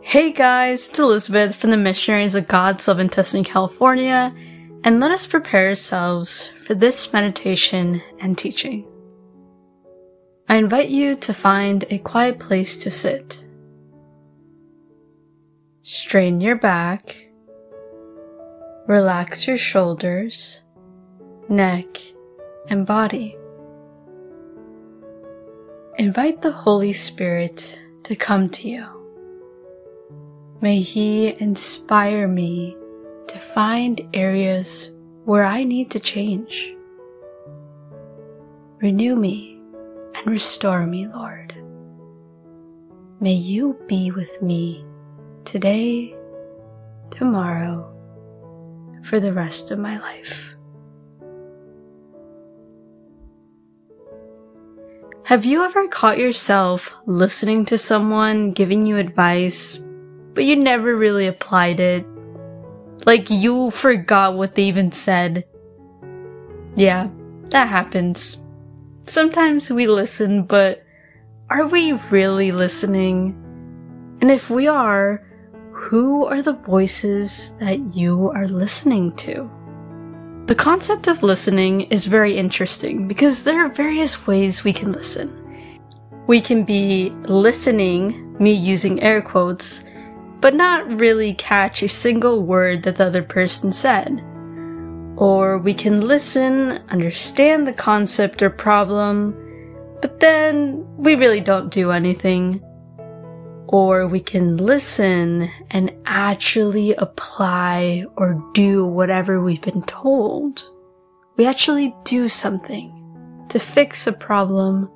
Hey guys, it's Elizabeth from the Missionaries of God's Love in Tustin, California, and let us prepare ourselves for this meditation and teaching. I invite you to find a quiet place to sit. Strain your back, relax your shoulders, neck, and body. Invite the Holy Spirit to come to you. May He inspire me to find areas where I need to change. Renew me and restore me, Lord. May you be with me today, tomorrow, for the rest of my life. Have you ever caught yourself listening to someone giving you advice but you never really applied it. Like you forgot what they even said. Yeah, that happens. Sometimes we listen, but are we really listening? And if we are, who are the voices that you are listening to? The concept of listening is very interesting because there are various ways we can listen. We can be listening, me using air quotes, but not really catch a single word that the other person said. Or we can listen, understand the concept or problem, but then we really don't do anything. Or we can listen and actually apply or do whatever we've been told. We actually do something to fix a problem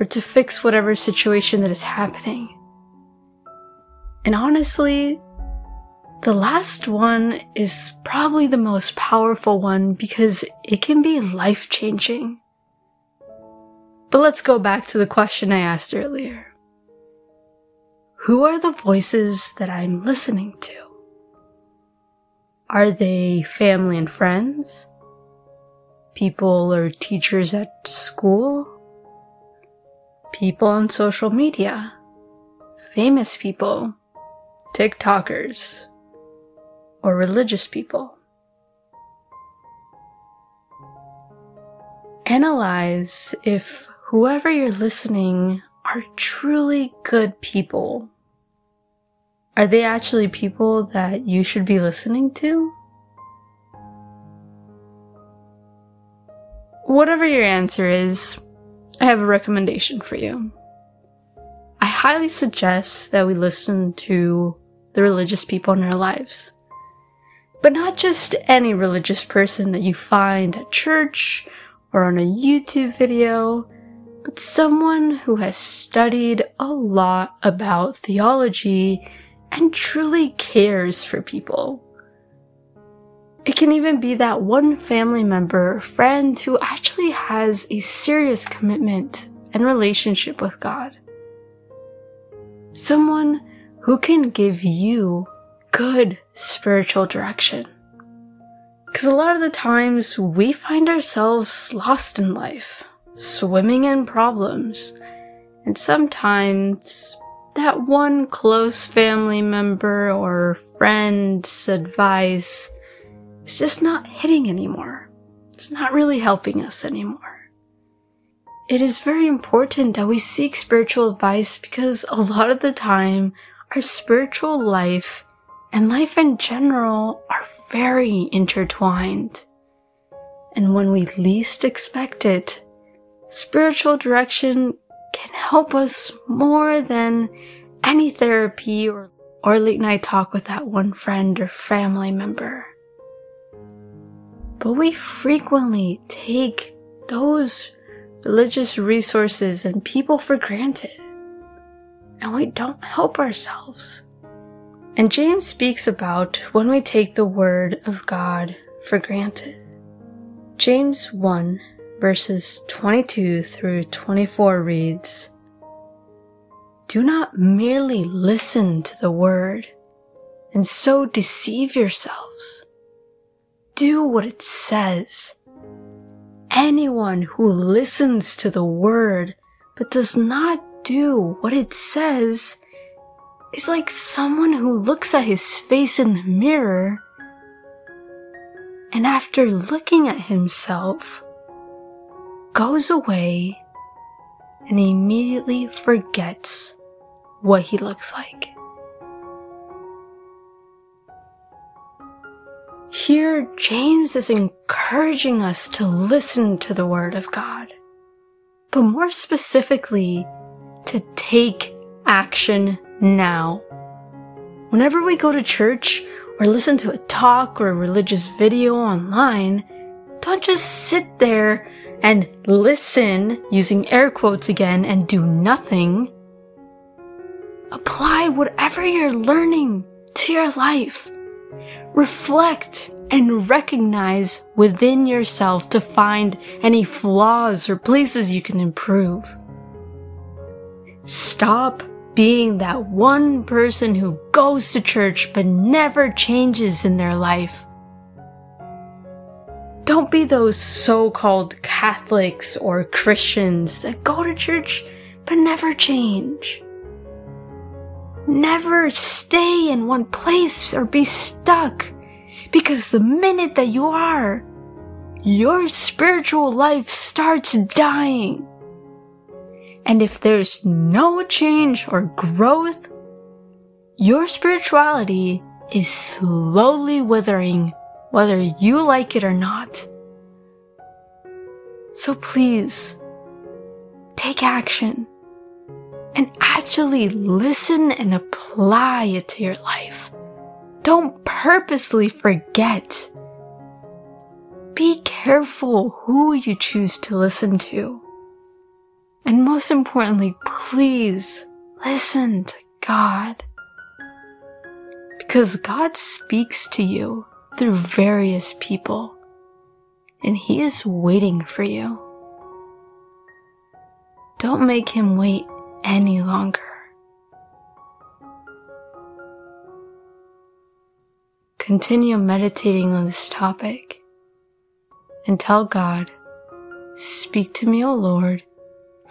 or to fix whatever situation that is happening. And honestly, the last one is probably the most powerful one because it can be life changing. But let's go back to the question I asked earlier. Who are the voices that I'm listening to? Are they family and friends? People or teachers at school? People on social media? Famous people? TikTokers, or religious people. Analyze if whoever you're listening are truly good people. Are they actually people that you should be listening to? Whatever your answer is, I have a recommendation for you. I highly suggest that we listen to the religious people in our lives. But not just any religious person that you find at church or on a YouTube video, but someone who has studied a lot about theology and truly cares for people. It can even be that one family member or friend who actually has a serious commitment and relationship with God. Someone who can give you good spiritual direction. Because a lot of the times we find ourselves lost in life, swimming in problems, and sometimes that one close family member or friend's advice is just not hitting anymore. It's not really helping us anymore. It is very important that we seek spiritual advice because a lot of the time our spiritual life and life in general are very intertwined. And when we least expect it, spiritual direction can help us more than any therapy or, or late night talk with that one friend or family member. But we frequently take those religious resources and people for granted and we don't help ourselves. And James speaks about when we take the word of God for granted. James 1 verses 22 through 24 reads, Do not merely listen to the word and so deceive yourselves. Do what it says. Anyone who listens to the word but does not do what it says is like someone who looks at his face in the mirror and after looking at himself, goes away and immediately forgets what he looks like. Here, James is encouraging us to listen to the Word of God, but more specifically, to take action now. Whenever we go to church or listen to a talk or a religious video online, don't just sit there and listen, using air quotes again, and do nothing. Apply whatever you're learning to your life. Reflect and recognize within yourself to find any flaws or places you can improve. Stop being that one person who goes to church but never changes in their life. Don't be those so-called Catholics or Christians that go to church but never change. Never stay in one place or be stuck because the minute that you are, your spiritual life starts dying. And if there's no change or growth, your spirituality is slowly withering whether you like it or not. So please, take action and actually listen and apply it to your life. Don't purposely forget. Be careful who you choose to listen to. And most importantly, please listen to God. Because God speaks to you through various people, and He is waiting for you. Don't make Him wait any longer. Continue meditating on this topic and tell God, Speak to me, O Lord